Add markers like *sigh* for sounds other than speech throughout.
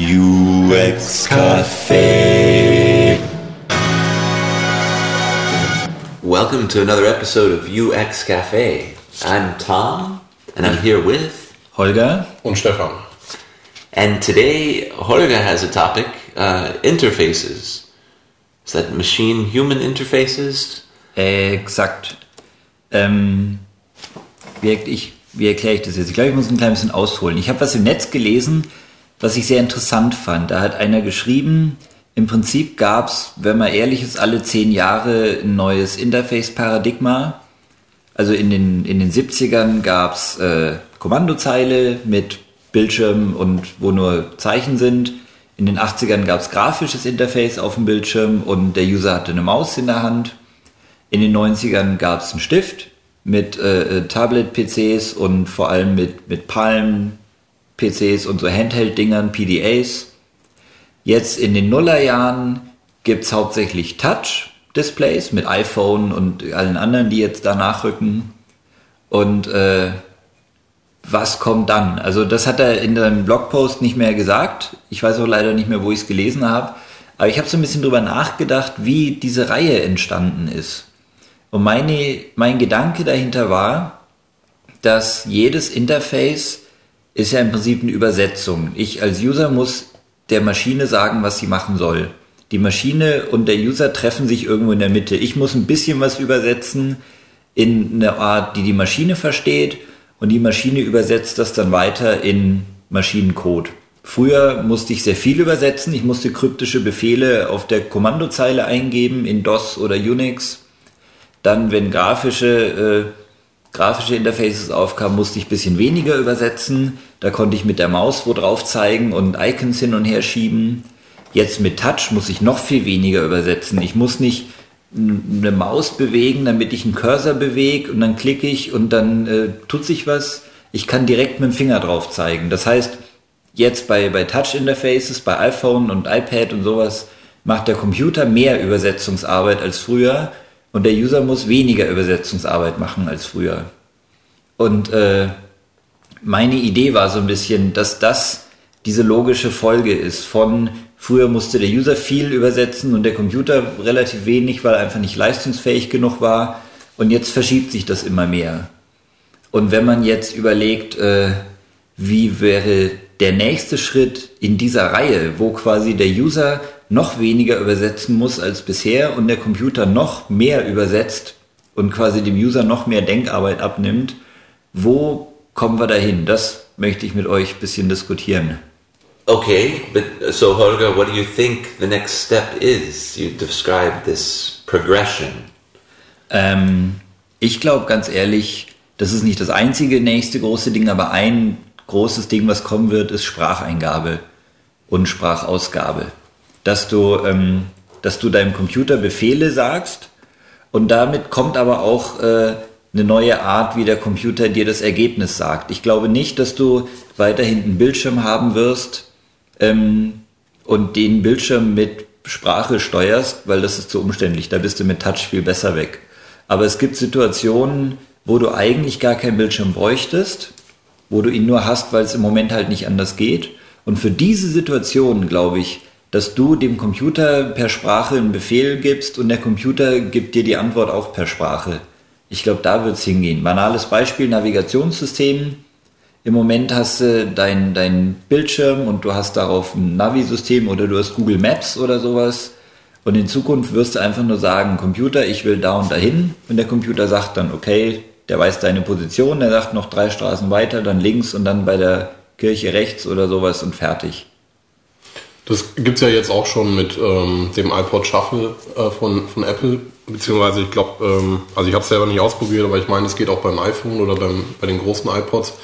UX Cafe. Welcome to another episode of UX Cafe. I'm Tom, and I'm here with. Holger. and Stefan. And today, Holger has a topic uh, interfaces. Is that machine human interfaces? Exakt. Ähm, wie, ich, wie erkläre ich das jetzt? Ich glaube, ich muss ein klein bisschen ausholen. Ich habe was im Netz gelesen, was ich sehr interessant fand. Da hat einer geschrieben, im Prinzip gab es, wenn man ehrlich ist, alle zehn Jahre ein neues Interface-Paradigma. Also in den, in den 70ern gab es äh, Kommandozeile mit Bildschirm und wo nur Zeichen sind. In den 80ern gab es grafisches Interface auf dem Bildschirm und der User hatte eine Maus in der Hand. In den 90ern gab es einen Stift mit äh, äh Tablet-PCs und vor allem mit, mit Palm-PCs und so Handheld-Dingern, PDAs. Jetzt in den Nullerjahren gibt es hauptsächlich Touch-Displays mit iPhone und allen anderen, die jetzt da nachrücken. Und äh, was kommt dann? Also das hat er in seinem Blogpost nicht mehr gesagt. Ich weiß auch leider nicht mehr, wo ich es gelesen habe. Aber ich habe so ein bisschen drüber nachgedacht, wie diese Reihe entstanden ist. Und meine, mein Gedanke dahinter war, dass jedes Interface ist ja im Prinzip eine Übersetzung. Ich als User muss der Maschine sagen, was sie machen soll. Die Maschine und der User treffen sich irgendwo in der Mitte. Ich muss ein bisschen was übersetzen in eine Art, die die Maschine versteht und die Maschine übersetzt das dann weiter in Maschinencode. Früher musste ich sehr viel übersetzen. Ich musste kryptische Befehle auf der Kommandozeile eingeben in DOS oder Unix. Dann, wenn grafische, äh, grafische Interfaces aufkamen, musste ich ein bisschen weniger übersetzen. Da konnte ich mit der Maus wo drauf zeigen und Icons hin und her schieben. Jetzt mit Touch muss ich noch viel weniger übersetzen. Ich muss nicht eine Maus bewegen, damit ich einen Cursor bewege und dann klicke ich und dann äh, tut sich was. Ich kann direkt mit dem Finger drauf zeigen. Das heißt, jetzt bei, bei Touch-Interfaces, bei iPhone und iPad und sowas, macht der Computer mehr Übersetzungsarbeit als früher und der User muss weniger Übersetzungsarbeit machen als früher. Und äh, meine Idee war so ein bisschen, dass das diese logische Folge ist von früher musste der User viel übersetzen und der Computer relativ wenig, weil er einfach nicht leistungsfähig genug war. Und jetzt verschiebt sich das immer mehr. Und wenn man jetzt überlegt, äh, wie wäre der nächste Schritt in dieser Reihe, wo quasi der User noch weniger übersetzen muss als bisher und der Computer noch mehr übersetzt und quasi dem User noch mehr Denkarbeit abnimmt, wo kommen wir dahin? Das möchte ich mit euch ein bisschen diskutieren. Okay, but so Holger, what do you think the next step is? You describe this progression. Ähm, ich glaube ganz ehrlich, das ist nicht das einzige nächste große Ding, aber ein großes Ding, was kommen wird, ist Spracheingabe und Sprachausgabe. Dass du, ähm, dass du deinem Computer Befehle sagst und damit kommt aber auch äh, eine neue Art, wie der Computer dir das Ergebnis sagt. Ich glaube nicht, dass du weiterhin einen Bildschirm haben wirst ähm, und den Bildschirm mit Sprache steuerst, weil das ist zu umständlich. Da bist du mit Touch viel besser weg. Aber es gibt Situationen, wo du eigentlich gar keinen Bildschirm bräuchtest, wo du ihn nur hast, weil es im Moment halt nicht anders geht. Und für diese Situation glaube ich, dass du dem Computer per Sprache einen Befehl gibst und der Computer gibt dir die Antwort auch per Sprache. Ich glaube, da wird es hingehen. Banales Beispiel, Navigationssystem. Im Moment hast du dein, dein Bildschirm und du hast darauf ein Navi-System oder du hast Google Maps oder sowas. Und in Zukunft wirst du einfach nur sagen, Computer, ich will da und dahin. Und der Computer sagt dann, okay, der weiß deine Position, der sagt noch drei Straßen weiter, dann links und dann bei der Kirche rechts oder sowas und fertig. Das gibt es ja jetzt auch schon mit ähm, dem iPod Shuffle äh, von, von Apple, beziehungsweise ich glaube, ähm, also ich habe es selber nicht ausprobiert, aber ich meine, es geht auch beim iPhone oder beim, bei den großen iPods,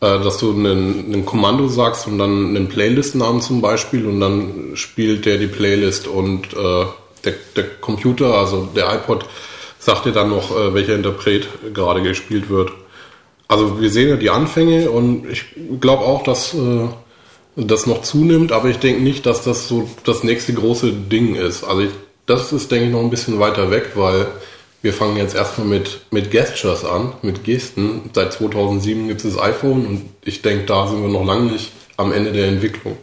äh, dass du ein Kommando sagst und dann einen Playlist-Namen zum Beispiel und dann spielt der die Playlist und äh, der, der Computer, also der iPod, sagt dir dann noch, äh, welcher Interpret gerade gespielt wird. Also wir sehen ja die Anfänge und ich glaube auch, dass äh, das noch zunimmt, aber ich denke nicht, dass das so das nächste große Ding ist. Also ich, das ist, denke ich, noch ein bisschen weiter weg, weil wir fangen jetzt erstmal mit, mit Gestures an, mit Gesten. Seit 2007 gibt es das iPhone und ich denke, da sind wir noch lange nicht am Ende der Entwicklung.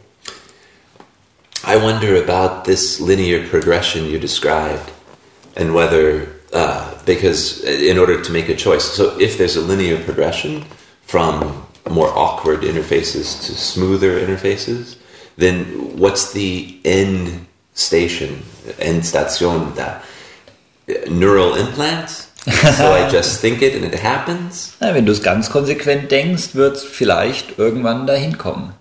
I wonder about this linear progression you described and whether, uh, because in order to make a choice, so if there's a linear progression from more awkward interfaces to smoother interfaces, then what's the end station, Endstation that Neural implants? *laughs* so I just think it and it happens? Wenn du es ganz konsequent denkst, wird es vielleicht irgendwann dahin kommen.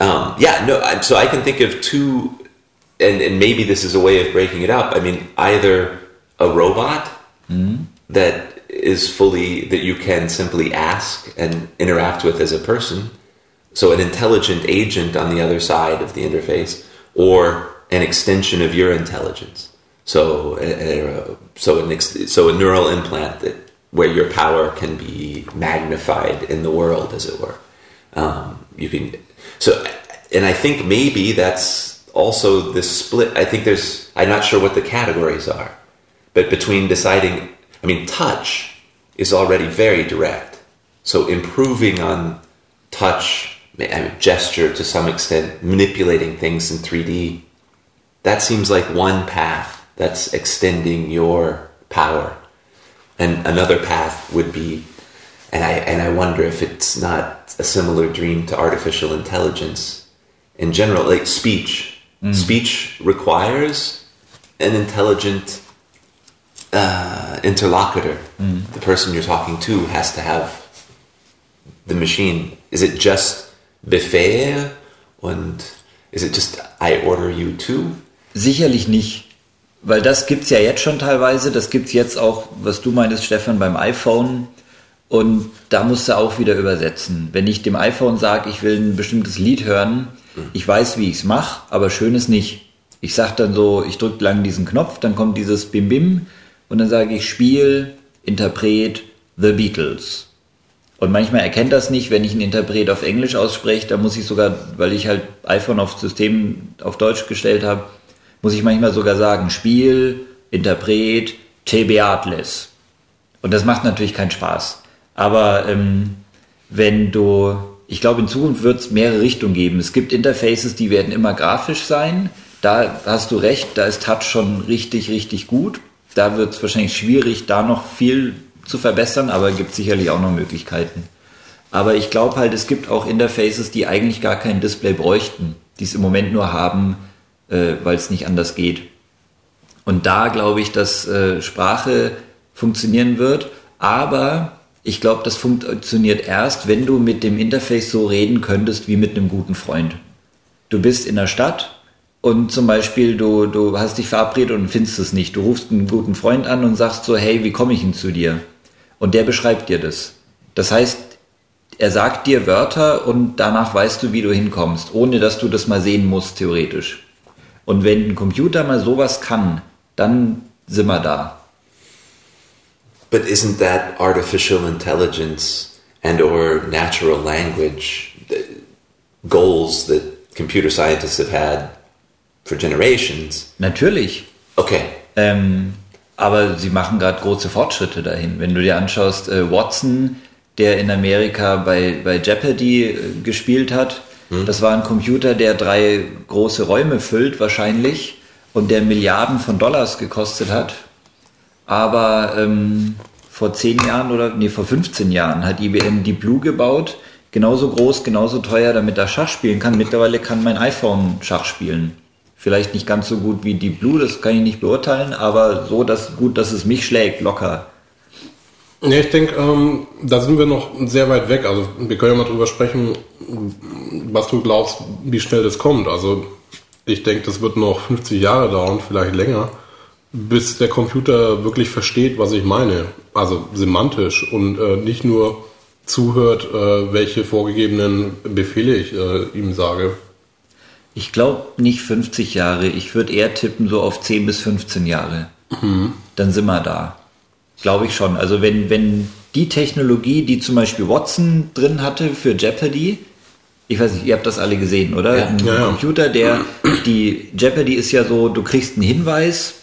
Um, yeah, no. I- So I can think of two, and, and maybe this is a way of breaking it up. I mean, either a robot that is fully that you can simply ask and interact with as a person, so an intelligent agent on the other side of the interface, or an extension of your intelligence. So, so an ex- so a neural implant that where your power can be magnified in the world, as it were. Um, you can so, and I think maybe that's also the split. I think there's I'm not sure what the categories are, but between deciding, I mean, touch is already very direct. So improving on touch, gesture to some extent, manipulating things in 3D, that seems like one path that's extending your power. And another path would be, and I, and I wonder if it's not a similar dream to artificial intelligence in general, like speech. Mm. Speech requires an intelligent uh, interlocutor. The person you're talking to has to have the machine. Is it just Befehl und is it just I order you to? Sicherlich nicht. Weil das gibt's ja jetzt schon teilweise. Das gibt's jetzt auch, was du meintest, Stefan, beim iPhone. Und da musst du auch wieder übersetzen. Wenn ich dem iPhone sage, ich will ein bestimmtes Lied hören, ich weiß, wie ich's mache, aber schön ist nicht. Ich sag dann so, ich drücke lang diesen Knopf, dann kommt dieses Bim Bim und dann sage ich Spiel, Interpret, The Beatles. Und manchmal erkennt das nicht, wenn ich einen Interpret auf Englisch ausspreche, da muss ich sogar, weil ich halt iPhone auf System auf Deutsch gestellt habe, muss ich manchmal sogar sagen, Spiel, Interpret, Te Beatles. Und das macht natürlich keinen Spaß. Aber ähm, wenn du, ich glaube, in Zukunft wird es mehrere Richtungen geben. Es gibt Interfaces, die werden immer grafisch sein. Da hast du recht, da ist Touch schon richtig, richtig gut. Da wird es wahrscheinlich schwierig, da noch viel zu verbessern, aber es gibt sicherlich auch noch Möglichkeiten. Aber ich glaube halt, es gibt auch Interfaces, die eigentlich gar kein Display bräuchten, die es im Moment nur haben, äh, weil es nicht anders geht. Und da glaube ich, dass äh, Sprache funktionieren wird, aber ich glaube, das funktioniert erst, wenn du mit dem Interface so reden könntest wie mit einem guten Freund. Du bist in der Stadt und zum Beispiel du, du hast dich verabredet und findest es nicht. Du rufst einen guten Freund an und sagst so, hey, wie komme ich denn zu dir? Und der beschreibt dir das. Das heißt, er sagt dir Wörter und danach weißt du, wie du hinkommst, ohne dass du das mal sehen musst, theoretisch. Und wenn ein Computer mal sowas kann, dann sind wir da. But isn't that artificial intelligence and or natural language goals that computer scientists have had for generations? Natürlich. Okay. Ähm, aber sie machen gerade große Fortschritte dahin. Wenn du dir anschaust, äh, Watson, der in Amerika bei, bei Jeopardy äh, gespielt hat, das war ein Computer, der drei große Räume füllt wahrscheinlich und der Milliarden von Dollars gekostet hat. Aber ähm, vor zehn Jahren oder nee, vor 15 Jahren hat IBM die Blue gebaut. Genauso groß, genauso teuer, damit er Schach spielen kann. Mittlerweile kann mein iPhone Schach spielen. Vielleicht nicht ganz so gut wie die Blue, das kann ich nicht beurteilen, aber so dass, gut, dass es mich schlägt, locker. Ja, ich denke, ähm, da sind wir noch sehr weit weg. Also wir können ja mal drüber sprechen, was du glaubst, wie schnell das kommt. Also ich denke, das wird noch 50 Jahre dauern, vielleicht länger, bis der Computer wirklich versteht, was ich meine. Also semantisch und äh, nicht nur zuhört, äh, welche vorgegebenen Befehle ich äh, ihm sage. Ich glaube nicht 50 Jahre, ich würde eher tippen so auf 10 bis 15 Jahre. Dann sind wir da. Glaube ich schon. Also wenn, wenn die Technologie, die zum Beispiel Watson drin hatte für Jeopardy, ich weiß nicht, ihr habt das alle gesehen, oder? Ja. Ein ja. Computer, der, *clears throat* die Jeopardy ist ja so, du kriegst einen Hinweis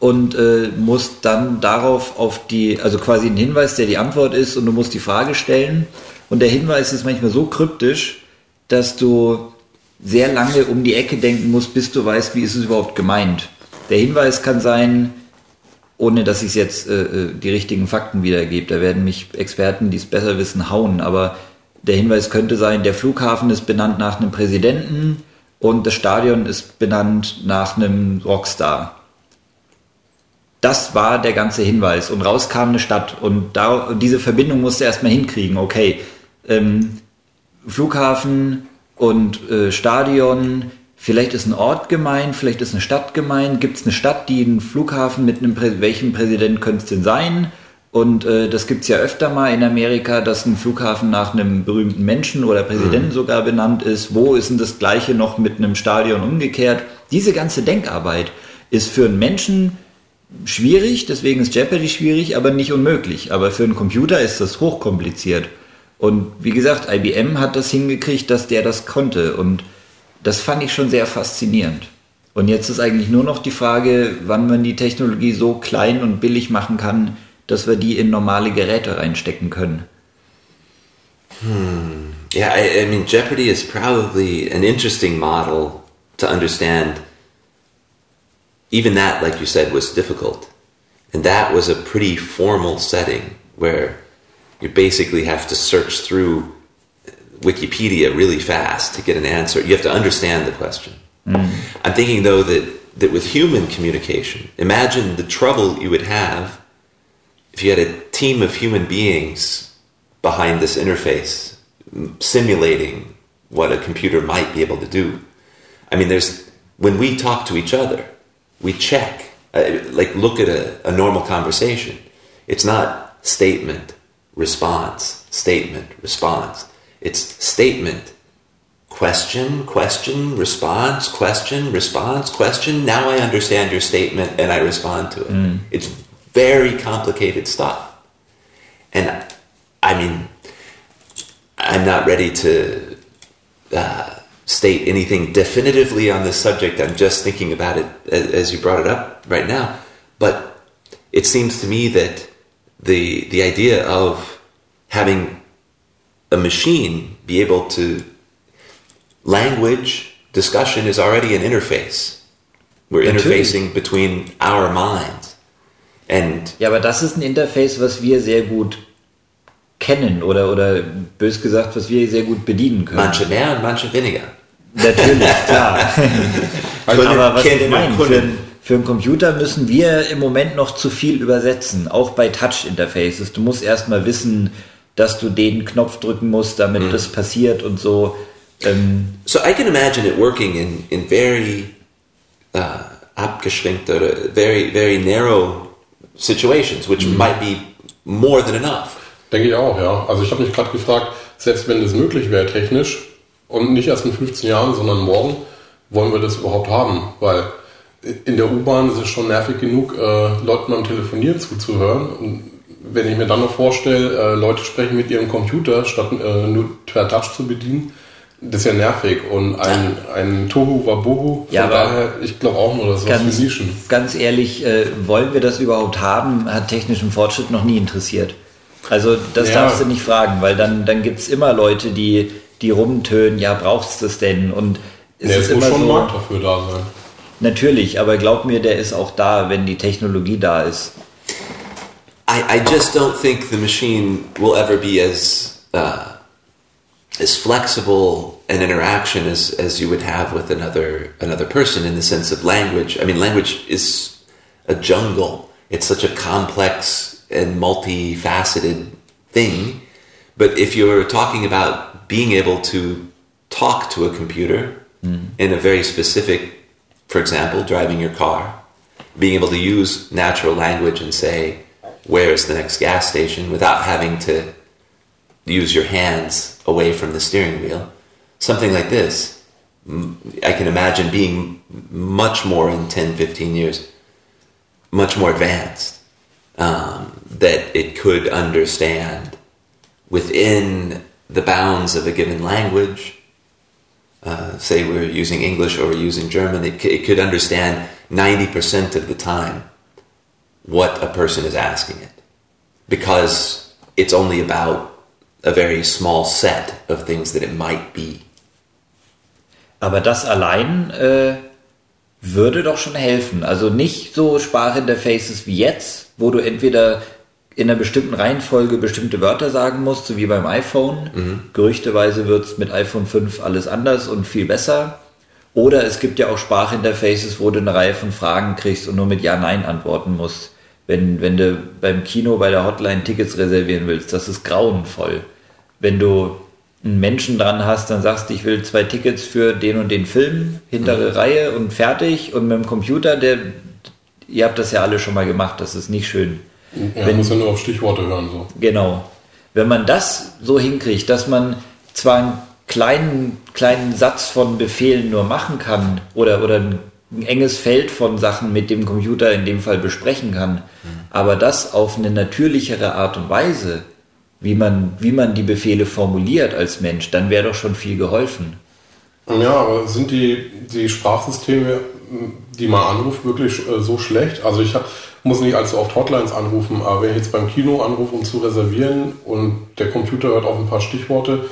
und äh, musst dann darauf auf die, also quasi einen Hinweis, der die Antwort ist und du musst die Frage stellen. Und der Hinweis ist manchmal so kryptisch, dass du sehr lange um die Ecke denken musst, bis du weißt, wie ist es überhaupt gemeint. Der Hinweis kann sein, ohne dass ich jetzt äh, äh, die richtigen Fakten wiedergebe, da werden mich Experten, die es besser wissen, hauen, aber der Hinweis könnte sein, der Flughafen ist benannt nach einem Präsidenten und das Stadion ist benannt nach einem Rockstar. Das war der ganze Hinweis und raus kam eine Stadt und da, diese Verbindung musste erstmal hinkriegen. Okay, ähm, Flughafen und äh, Stadion, vielleicht ist ein Ort gemeint, vielleicht ist eine Stadt gemeint. Gibt es eine Stadt, die einen Flughafen mit einem Prä welchem Präsident könnte es denn sein? Und äh, das gibt es ja öfter mal in Amerika, dass ein Flughafen nach einem berühmten Menschen oder Präsidenten mhm. sogar benannt ist. Wo ist denn das gleiche noch mit einem Stadion umgekehrt? Diese ganze Denkarbeit ist für einen Menschen schwierig, deswegen ist Jeopardy schwierig, aber nicht unmöglich. Aber für einen Computer ist das hochkompliziert. Und wie gesagt, IBM hat das hingekriegt, dass der das konnte. Und das fand ich schon sehr faszinierend. Und jetzt ist eigentlich nur noch die Frage, wann man die Technologie so klein und billig machen kann, dass wir die in normale Geräte reinstecken können. Hmm. Yeah, I, I mean, Jeopardy is probably an interesting model to understand. Even that, like you said, was difficult. And that was a pretty formal setting where you basically have to search through Wikipedia really fast to get an answer. You have to understand the question. Mm. I'm thinking, though, that, that with human communication, imagine the trouble you would have if you had a team of human beings behind this interface simulating what a computer might be able to do. I mean, there's when we talk to each other, we check, uh, like look at a, a normal conversation. It's not statement, response, statement, response. It's statement, question, question, response, question, response, question. Now I understand your statement and I respond to it. Mm. It's very complicated stuff. And I mean, I'm not ready to uh, state anything definitively on this subject. I'm just thinking about it as you brought it up right now. But it seems to me that the the idea of having a machine be able to language discussion is already an interface. We're interfacing between our minds. And ja, aber das ist ein Interface, was wir sehr gut kennen oder, oder bös gesagt, was wir sehr gut bedienen können. Manche mehr und manche weniger. Natürlich, klar. *laughs* aber was ich meine, für, für einen Computer müssen wir im Moment noch zu viel übersetzen, auch bei Touch-Interfaces. Du musst erstmal wissen, dass du den Knopf drücken musst, damit mm. das passiert und so. Ähm, so I can imagine it working in, in very uh, abgeschränkt oder very, very narrow situations, which mhm. might be more than enough. Denke ich auch, ja. Also ich habe mich gerade gefragt, selbst wenn es möglich wäre technisch und nicht erst in 15 Jahren, sondern morgen, wollen wir das überhaupt haben? Weil in der U-Bahn ist es schon nervig genug, äh, Leuten beim Telefonieren zuzuhören. Und wenn ich mir dann noch vorstelle, äh, Leute sprechen mit ihrem Computer, statt äh, nur per Touch zu bedienen, das ist ja nervig und ein, ein Tohu Wabohu. Von ja, daher, ich glaube auch nur, dass ganz, was für Nischen. Ganz ehrlich, äh, wollen wir das überhaupt haben, hat technischen Fortschritt noch nie interessiert. Also das ja. darfst du nicht fragen, weil dann, dann gibt es immer Leute, die, die rumtönen, ja, brauchst du es denn? Und es ja, ist immer schon so, Markt dafür da sein. Natürlich, aber glaub mir, der ist auch da, wenn die Technologie da ist. I, I just don't think the machine will ever be as uh as flexible an interaction as, as you would have with another another person in the sense of language. I mean, language is a jungle. It's such a complex and multifaceted thing. But if you're talking about being able to talk to a computer mm. in a very specific, for example, driving your car, being able to use natural language and say, where's the next gas station without having to use your hands away from the steering wheel. Something like this, I can imagine being much more in 10, 15 years, much more advanced, um, that it could understand within the bounds of a given language. Uh, say we're using English or we're using German, it, it could understand 90% of the time what a person is asking it because it's only about a very small set of things that it might be. Aber das allein äh, würde doch schon helfen. Also nicht so Sprachinterfaces wie jetzt, wo du entweder in einer bestimmten Reihenfolge bestimmte Wörter sagen musst, so wie beim iPhone. Mhm. Gerüchteweise wird es mit iPhone 5 alles anders und viel besser. Oder es gibt ja auch Sprachinterfaces, wo du eine Reihe von Fragen kriegst und nur mit Ja, Nein antworten musst. Wenn, wenn du beim Kino bei der Hotline Tickets reservieren willst, das ist grauenvoll. Wenn du einen Menschen dran hast, dann sagst du, ich will zwei Tickets für den und den Film, hintere Reihe und fertig. Und mit dem Computer, der, ihr habt das ja alle schon mal gemacht, das ist nicht schön. Ja, Wenn- muss ja nur auf Stichworte hören. So. Genau. Wenn man das so hinkriegt, dass man zwar einen kleinen, kleinen Satz von Befehlen nur machen kann oder, oder ein, enges Feld von Sachen mit dem Computer in dem Fall besprechen kann, aber das auf eine natürlichere Art und Weise, wie man, wie man die Befehle formuliert als Mensch, dann wäre doch schon viel geholfen. Ja, aber sind die, die Sprachsysteme, die man anruft, wirklich äh, so schlecht? Also ich hab, muss nicht allzu oft Hotlines anrufen, aber wenn ich jetzt beim Kino anrufe, um zu reservieren und der Computer hört auf ein paar Stichworte,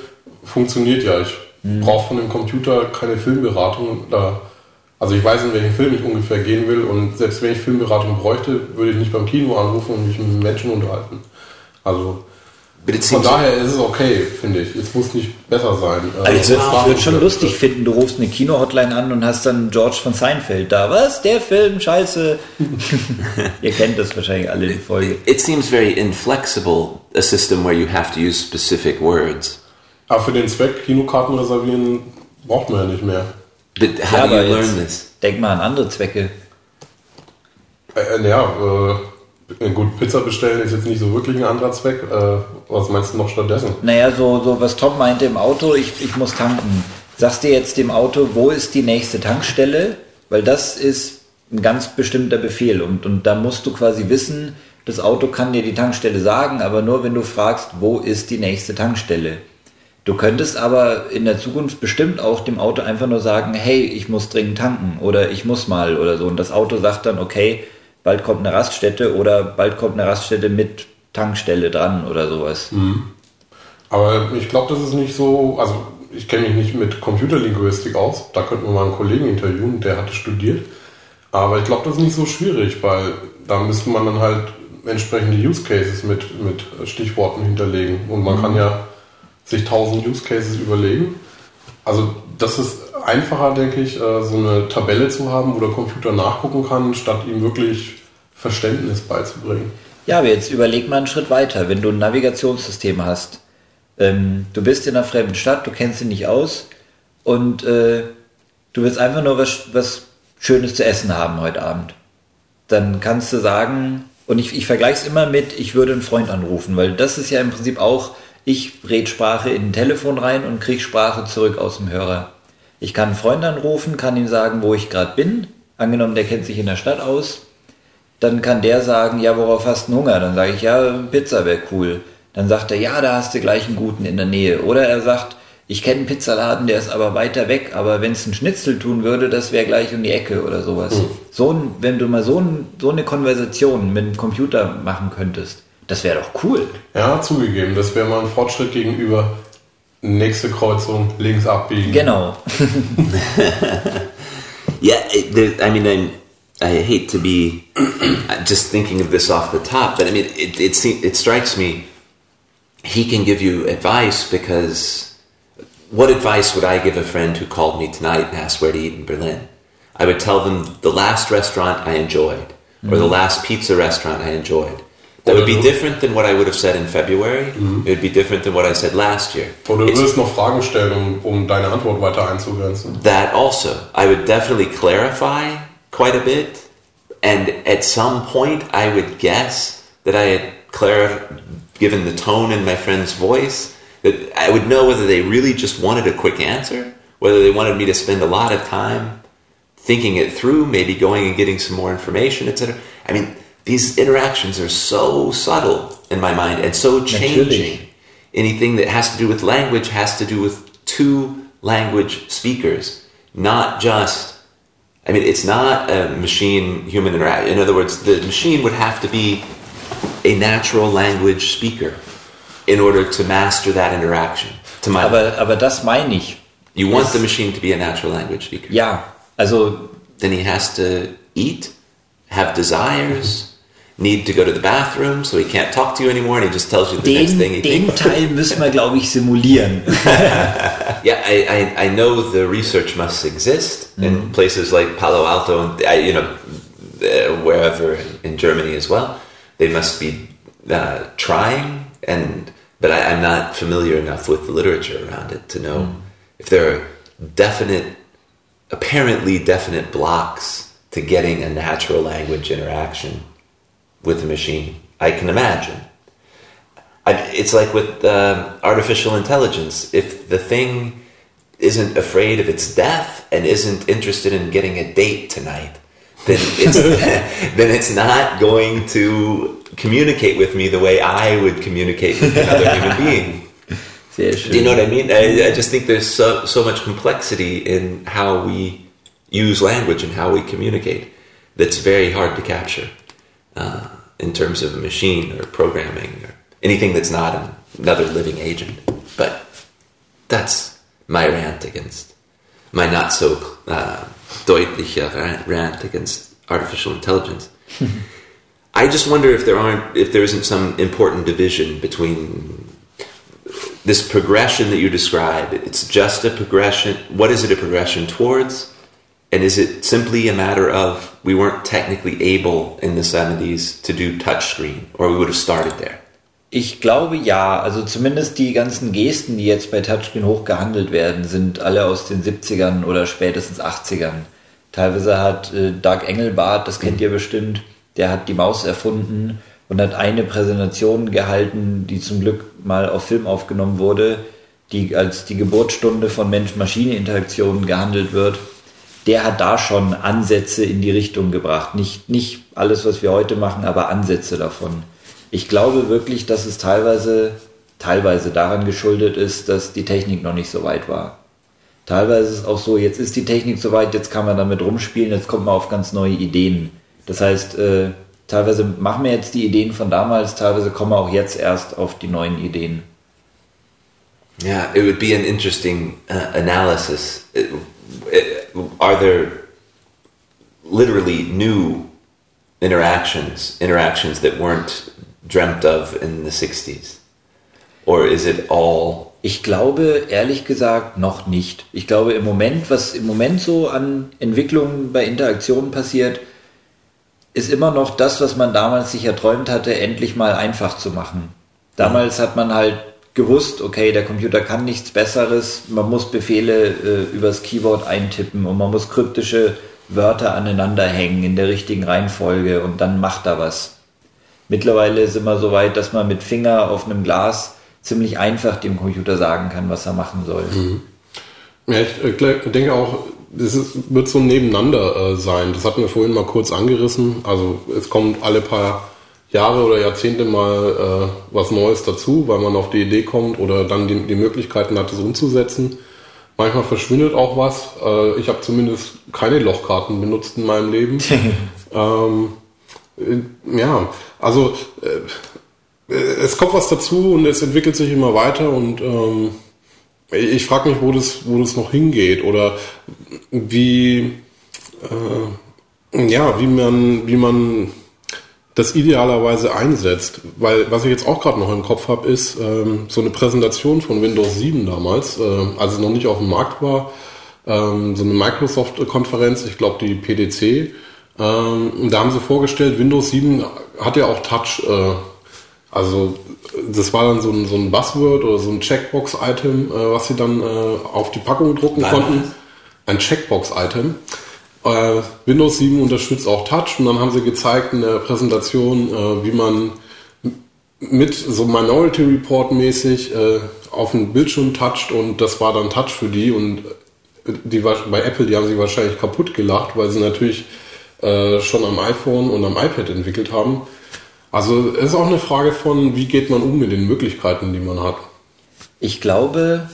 funktioniert ja. Ich brauche von dem Computer keine Filmberatung. Da, also ich weiß, in welchen Film ich ungefähr gehen will und selbst wenn ich Filmberatung bräuchte, würde ich nicht beim Kino anrufen und mich mit Menschen unterhalten. Also von daher ist es okay, finde ich. Es muss nicht besser sein. Also ich würde Sprache- würd schon lustig finden, du rufst eine Kino-Hotline an und hast dann George von Seinfeld da. Was? Der Film? Scheiße. *laughs* Ihr kennt das wahrscheinlich alle, die Folge. it seems very inflexible a system where you have to use specific words. Aber für den Zweck Kinokarten reservieren braucht man ja nicht mehr. But how Ja, do aber you learn jetzt this? Denk mal an andere Zwecke. Äh, äh, ja, äh, gut, Pizza bestellen ist jetzt nicht so wirklich ein anderer Zweck. Äh, was meinst du noch stattdessen? Naja, so, so was Tom meinte im Auto, ich, ich muss tanken. Sagst dir jetzt dem Auto, wo ist die nächste Tankstelle? Weil das ist ein ganz bestimmter Befehl und, und da musst du quasi wissen, das Auto kann dir die Tankstelle sagen, aber nur wenn du fragst, wo ist die nächste Tankstelle. Du könntest aber in der Zukunft bestimmt auch dem Auto einfach nur sagen, hey, ich muss dringend tanken oder ich muss mal oder so. Und das Auto sagt dann, okay, bald kommt eine Raststätte oder bald kommt eine Raststätte mit Tankstelle dran oder sowas. Aber ich glaube, das ist nicht so. Also, ich kenne mich nicht mit Computerlinguistik aus. Da könnten wir mal einen Kollegen interviewen, der hatte studiert. Aber ich glaube, das ist nicht so schwierig, weil da müsste man dann halt entsprechende Use Cases mit, mit Stichworten hinterlegen. Und man kann ja sich tausend Use Cases überlegen. Also das ist einfacher, denke ich, äh, so eine Tabelle zu haben, wo der Computer nachgucken kann, statt ihm wirklich Verständnis beizubringen. Ja, aber jetzt überleg mal einen Schritt weiter. Wenn du ein Navigationssystem hast, ähm, du bist in einer fremden Stadt, du kennst sie nicht aus und äh, du willst einfach nur was, was Schönes zu essen haben heute Abend. Dann kannst du sagen, und ich, ich vergleiche es immer mit, ich würde einen Freund anrufen, weil das ist ja im Prinzip auch, ich red Sprache in ein Telefon rein und krieg Sprache zurück aus dem Hörer. Ich kann einen Freund anrufen, kann ihm sagen, wo ich gerade bin. Angenommen, der kennt sich in der Stadt aus dann kann der sagen, ja, worauf hast du Hunger? Dann sage ich, ja, Pizza wäre cool. Dann sagt er, ja, da hast du gleich einen guten in der Nähe. Oder er sagt, ich kenne einen Pizzaladen, der ist aber weiter weg, aber wenn es einen Schnitzel tun würde, das wäre gleich um die Ecke oder sowas. So ein, wenn du mal so, ein, so eine Konversation mit dem Computer machen könntest, das wäre doch cool. Ja, zugegeben, das wäre mal ein Fortschritt gegenüber nächste Kreuzung, links abbiegen. Genau. Yeah, it, there, I mean, I'm, I hate to be *clears throat* just thinking of this off the top, but I mean, it, it, it strikes me he can give you advice because what advice would I give a friend who called me tonight and asked where to eat in Berlin? I would tell them the last restaurant I enjoyed or the last pizza restaurant I enjoyed. That would be different than what I would have said in February. It would be different than what I said last year. Oder du It's- würdest noch Fragen stellen, um, um deine Antwort weiter einzugrenzen. That also, I would definitely clarify quite a bit, and at some point, I would guess that I had clar- given the tone in my friend's voice that I would know whether they really just wanted a quick answer, whether they wanted me to spend a lot of time thinking it through, maybe going and getting some more information, etc. I mean, these interactions are so subtle in my mind and so changing. Anything that has to do with language has to do with two language speakers, not just. I mean, it's not a machine-human interaction. In other words, the machine would have to be a natural language speaker in order to master that interaction. To my Aber, aber das meine ich. You want the machine to be a natural language speaker. Ja, also Then he has to eat, have desires, need to go to the bathroom, so he can't talk to you anymore, and he just tells you the next thing he den thinks. Teil müssen wir, glaube ich, simulieren. *laughs* Yeah, I, I, I know the research must exist Mm-hmm. in places like Palo Alto and I, you know uh, wherever in Germany as well. They must be uh, trying, and but I, I'm not familiar enough with the literature around it to know Mm. if there are definite, apparently definite blocks to getting a natural language interaction with the machine. I can imagine. I, it's like with um artificial intelligence. If the thing isn't afraid of its death and isn't interested in getting a date tonight, then it's *laughs* then it's not going to communicate with me the way I would communicate with another human *laughs* being. Sehr schön. Do you know what I mean? I, I just think there's so, so much complexity in how we use language and how we communicate that's very hard to capture uh, in terms of a machine or programming or anything that's not another living agent. But that's my rant against my not so uh, deutlicher rant, rant against artificial intelligence. *laughs* I just wonder if there aren't if there isn't some important division between this progression that you describe, it's just a progression. What is it a progression towards? And is it simply a matter of we weren't technically able in the 70s to do touchscreen, or we would have started there? Ich glaube ja, also zumindest die ganzen Gesten, die jetzt bei Touchscreen hochgehandelt werden, sind alle aus den 70ern oder spätestens 80ern. Teilweise hat äh, Doug Engelbart, das kennt ihr bestimmt, der hat die Maus erfunden und hat eine Präsentation gehalten, die zum Glück mal auf Film aufgenommen wurde, die als die Geburtsstunde von Mensch-Maschine-Interaktionen gehandelt wird. Der hat da schon Ansätze in die Richtung gebracht. Nicht, nicht alles, was wir heute machen, aber Ansätze davon. Ich glaube wirklich, dass es teilweise, teilweise daran geschuldet ist, dass die Technik noch nicht so weit war. Teilweise ist es auch so, jetzt ist die Technik so weit, jetzt kann man damit rumspielen, jetzt kommt man auf ganz neue Ideen. Das heißt, äh, teilweise machen wir jetzt die Ideen von damals, teilweise kommen wir auch jetzt erst auf die neuen Ideen. Yeah, it would be an interesting uh, analysis. It- are there literally new interactions, interactions that weren't dreamt of in the 60s? Or is it all Ich glaube, ehrlich gesagt, noch nicht. Ich glaube, im Moment, was im Moment so an Entwicklungen bei Interaktionen passiert, ist immer noch das, was man damals sich erträumt hatte, endlich mal einfach zu machen. Damals hat man halt gewusst, okay, der Computer kann nichts Besseres, man muss Befehle äh, übers Keyboard eintippen und man muss kryptische Wörter aneinander hängen in der richtigen Reihenfolge und dann macht er was. Mittlerweile sind wir so weit, dass man mit Finger auf einem Glas ziemlich einfach dem Computer sagen kann, was er machen soll. Ja, ich äh, denke auch, es wird so ein Nebeneinander äh, sein. Das hatten wir vorhin mal kurz angerissen. Also es kommt alle paar Jahre oder Jahrzehnte mal äh, was Neues dazu, weil man auf die Idee kommt oder dann die, die Möglichkeiten hat, es umzusetzen. Manchmal verschwindet auch was. Äh, ich habe zumindest keine Lochkarten benutzt in meinem Leben. *laughs* ähm, äh, ja, also äh, es kommt was dazu und es entwickelt sich immer weiter und ähm, ich frage mich, wo das, wo das noch hingeht oder wie, äh, ja, wie man, wie man das idealerweise einsetzt. Weil was ich jetzt auch gerade noch im Kopf habe, ist ähm, so eine Präsentation von Windows 7 damals, äh, als es noch nicht auf dem Markt war, ähm, so eine Microsoft-Konferenz, ich glaube die PDC. Ähm, und da haben sie vorgestellt, Windows 7 hat ja auch Touch. Äh, also das war dann so ein, so ein Buzzword oder so ein Checkbox-Item, äh, was sie dann äh, auf die Packung drucken Was? konnten. Ein Checkbox-Item. Äh, Windows 7 unterstützt auch Touch und dann haben sie gezeigt in der Präsentation, äh, wie man mit so Minority Report mäßig äh, auf den Bildschirm toucht und das war dann Touch für die und die war bei Apple, die haben sich wahrscheinlich kaputt gelacht, weil sie natürlich äh, schon am iPhone und am iPad entwickelt haben. Also es ist auch eine Frage von, wie geht man um mit den Möglichkeiten, die man hat. Ich glaube,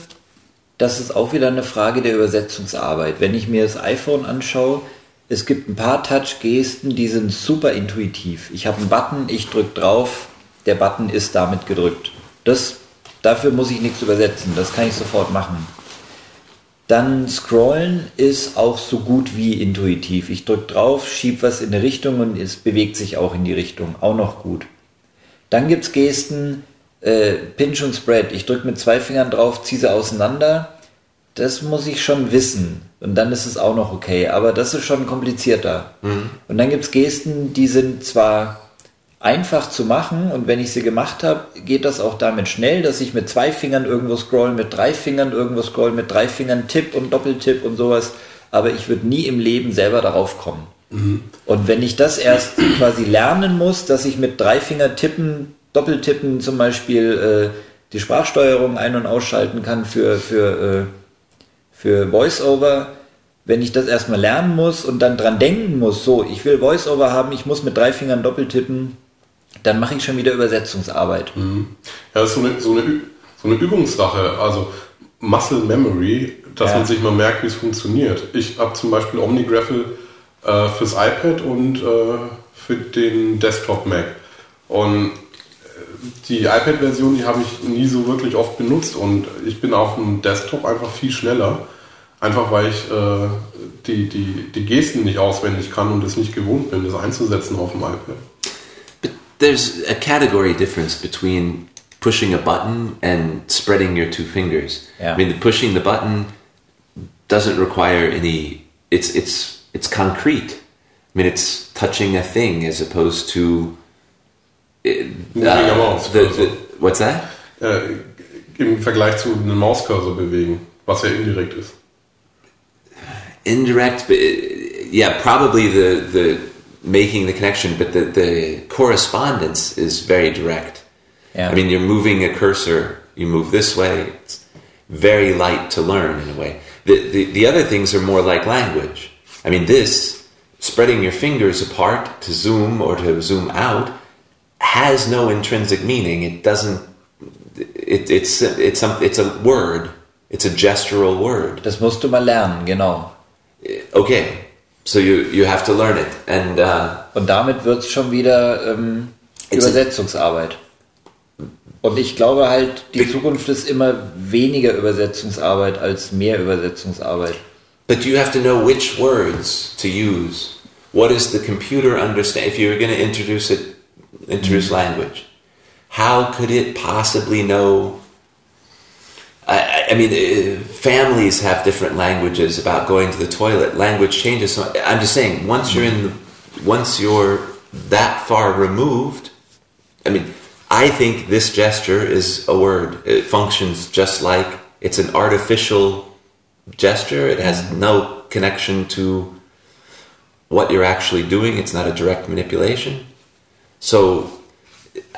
das ist auch wieder eine Frage der Übersetzungsarbeit. Wenn ich mir das iPhone anschaue, es gibt ein paar Touch-Gesten, die sind super intuitiv. Ich habe einen Button, ich drücke drauf, der Button ist damit gedrückt. Das, dafür muss ich nichts übersetzen, das kann ich sofort machen. Dann Scrollen ist auch so gut wie intuitiv. Ich drücke drauf, schiebe was in eine Richtung und es bewegt sich auch in die Richtung. Auch noch gut. Dann gibt es Gesten, äh, Pinch und Spread. Ich drücke mit zwei Fingern drauf, ziehe sie auseinander. Das muss ich schon wissen. Und dann ist es auch noch okay. Aber das ist schon komplizierter. Und dann gibt es Gesten, die sind zwar einfach zu machen und wenn ich sie gemacht habe, geht das auch damit schnell, dass ich mit zwei Fingern irgendwo scroll, mit drei Fingern irgendwo scroll, mit drei Fingern Tipp und Doppeltipp und sowas. Aber ich würde nie im Leben selber darauf kommen. Und wenn ich das erst *clears throat* quasi lernen muss, dass ich mit drei Finger tippen, Doppeltippen zum Beispiel äh, die Sprachsteuerung ein- und ausschalten kann für, für, äh, für VoiceOver, wenn ich das erstmal lernen muss und dann dran denken muss, so, ich will VoiceOver haben, ich muss mit drei Fingern doppeltippen, dann mache ich schon wieder Übersetzungsarbeit. Ja, das ist so eine, so eine, so eine Übungssache, also Muscle Memory, dass Ja. man sich mal merkt, wie es funktioniert. Ich habe zum Beispiel OmniGraffle äh, fürs iPad und äh, für den Desktop Mac. Und äh, die iPad-Version, die habe ich nie so wirklich oft benutzt und ich bin auf dem Desktop einfach viel schneller. Einfach weil ich äh, die, die, die Gesten nicht auswendig kann und es nicht gewohnt bin, das einzusetzen auf dem iPad. But there's a category difference between pushing a button and spreading your two fingers. Yeah. I mean, pushing the button doesn't require any. It's it's it's concrete. I mean, it's touching a thing as opposed to. uh, Moving a mouse, the, the, what's that? Äh, Im Vergleich zu einem Mauscursor bewegen, was ja indirekt ist. Indirect but yeah probably the the making the connection but the the correspondence is very direct. Ja. i mean you're moving a cursor you move this way it's very light to learn in a way. The, the the other things are more like language. I mean this spreading your fingers apart to zoom or to zoom out has no intrinsic meaning. It doesn't it, it's it's some it's a word. It's a gestural word. Das musst du mal lernen, genau. Okay so you you have to learn it and uh, Und damit wird es schon wieder ähm, Übersetzungsarbeit. Und ich glaube halt, die Zukunft ist immer weniger Übersetzungsarbeit als mehr Übersetzungsarbeit. but you have to know which words to use what does the computer understand if you're going to introduce it introduce language how could it possibly know I, I- mean, uh, families have different languages about going to the toilet. Language changes. So I'm just saying, once you're in, the, once you're that far removed, I mean, I think this gesture is a word. It functions just like it's an artificial gesture. It has no connection to what you're actually doing. It's not a direct manipulation. So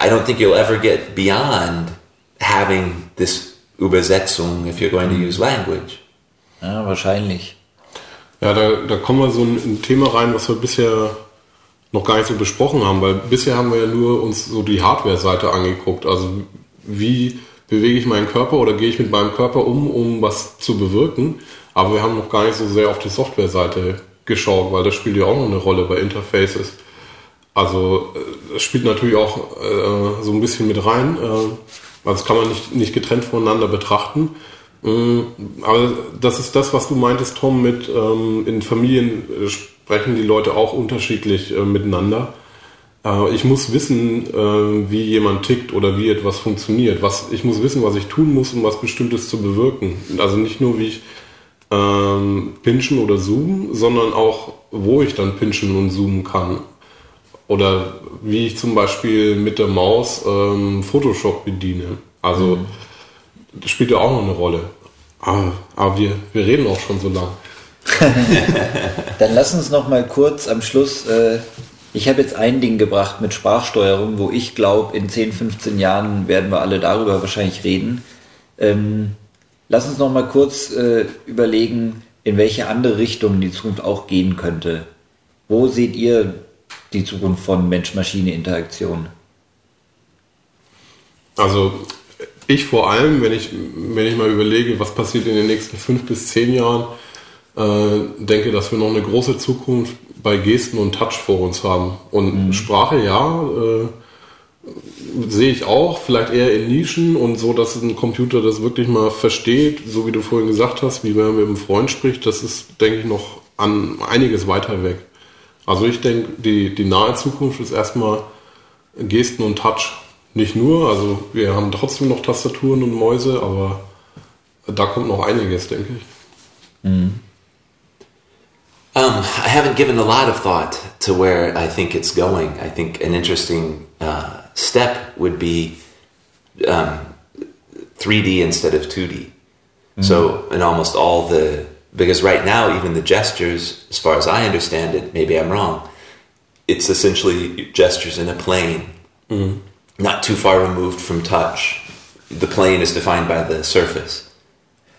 I don't think you'll ever get beyond having this Übersetzung if you're going to use language. Ja, wahrscheinlich. Ja, da, da kommen wir so in ein Thema rein, was wir bisher noch gar nicht so besprochen haben, weil bisher haben wir ja nur uns so die Hardware-Seite angeguckt. Also wie bewege ich meinen Körper oder gehe ich mit meinem Körper um, um was zu bewirken. Aber wir haben noch gar nicht so sehr auf die Software-Seite geschaut, weil das spielt ja auch noch eine Rolle bei Interfaces. Also äh, das spielt natürlich auch äh, so ein bisschen mit rein. Äh, also das kann man nicht, nicht getrennt voneinander betrachten. Mm, Aber das ist das, was du meintest, Tom, mit ähm, in Familien äh, sprechen die Leute auch unterschiedlich äh, miteinander. Äh, ich muss wissen, wie jemand tickt oder wie etwas funktioniert. Was, ich muss wissen, was ich tun muss, um was Bestimmtes zu bewirken. Also nicht nur, wie ich ähm, pinchen oder zoomen, sondern auch, wo ich dann pinchen und zoomen kann. Oder wie ich zum Beispiel mit der Maus ähm, Photoshop bediene. Also das spielt ja auch noch eine Rolle. Aber, aber wir, wir reden auch schon so lang. *laughs* Dann lass uns noch mal kurz am Schluss. Äh, ich habe jetzt ein Ding gebracht mit Sprachsteuerung, wo ich glaube, in 10, 15 Jahren werden wir alle darüber wahrscheinlich reden. Ähm, lass uns noch mal kurz äh, überlegen, in welche andere Richtung die Zukunft auch gehen könnte. Wo seht ihr die Zukunft von Mensch-Maschine-Interaktion? Also ich vor allem, wenn ich, wenn ich mal überlege, was passiert in den nächsten fünf bis zehn Jahren, äh, denke, dass wir noch eine große Zukunft bei Gesten und Touch vor uns haben. Und Sprache ja, äh, sehe ich auch, vielleicht eher in Nischen und so, dass ein Computer das wirklich mal versteht, so wie du vorhin gesagt hast, wie wenn man mit einem Freund spricht, das ist, denke ich, noch an einiges weiter weg. Also ich denke, die, die nahe Zukunft ist erstmal Gesten und Touch. Nicht nur, also wir haben trotzdem noch Tastaturen und Mäuse, aber da kommt noch einiges, denke ich. Um, I haven't given a lot of thought to where I think it's going. I think an interesting uh, step would be um, 3D instead of 2D. So, in almost all the, because right now, even the gestures, as far as I understand it, maybe I'm wrong, it's essentially gestures in a plane, not too far removed from touch. The plane is defined by the surface.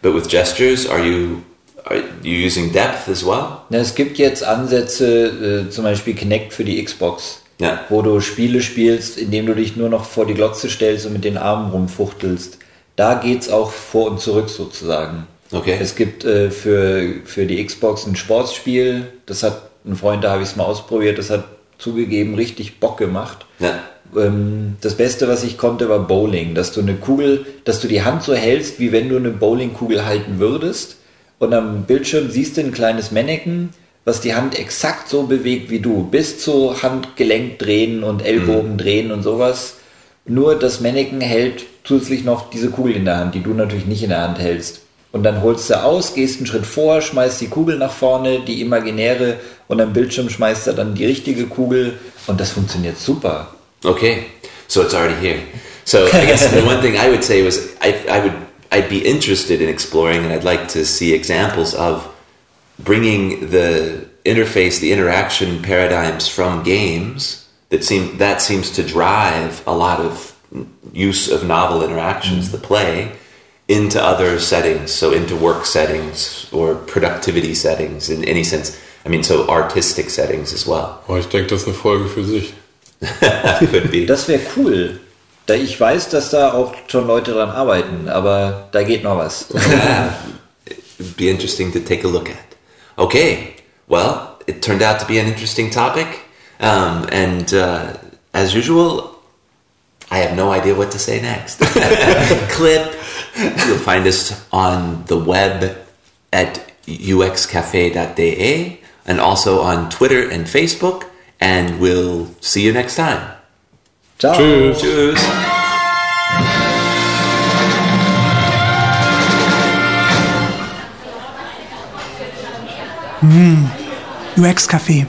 But with gestures, are you are you using depth as well? Na, es gibt jetzt Ansätze, äh, zum Beispiel Kinect für die Xbox, Ja. wo du Spiele spielst, indem du dich nur noch vor die Glotze stellst und mit den Armen rumfuchtelst. Da geht's auch vor und zurück sozusagen. Okay. Es gibt äh, für, für die Xbox ein Sportspiel, das hat ein Freund, da habe ich es mal ausprobiert, das hat zugegeben richtig Bock gemacht. Ja. Ähm, das Beste, was ich konnte, war Bowling, dass du eine Kugel, dass du die Hand so hältst, wie wenn du eine Bowlingkugel halten würdest. Und am Bildschirm siehst du ein kleines Mannequin, was die Hand exakt so bewegt wie du, bis zu Handgelenk drehen und Ellbogen drehen und sowas. Nur das Mannequin hält zusätzlich noch diese Kugel in der Hand, die du natürlich nicht in der Hand hältst. Und dann holst du aus, gehst einen Schritt vor, schmeißt die Kugel nach vorne, die imaginäre, und am Bildschirm schmeißt er dann die richtige Kugel und das funktioniert super. Okay, so it's already here. So I guess the one thing I would say was I, I would I'd be interested in exploring, and I'd like to see examples of bringing the interface, the interaction paradigms from games that seem that seems to drive a lot of use of novel interactions, the play, into other settings, so into work settings or productivity settings in any sense. I mean, so artistic settings as well. Aber ich denke, das ist eine Folge für sich. *laughs* Could be. Das wäre cool. Da ich weiß, dass da auch schon Leute dran arbeiten, aber da geht noch was. yeah, *laughs* it'd be interesting to take a look at. Okay, well, it turned out to be an interesting topic, um, and uh, as usual, I have no idea what to say next. *laughs* Clip. You'll find us on the web at uxcafe.de and also on Twitter and Facebook, and we'll see you next time. Ciao. Tschüss. Tschüss. Hmm. UX Café.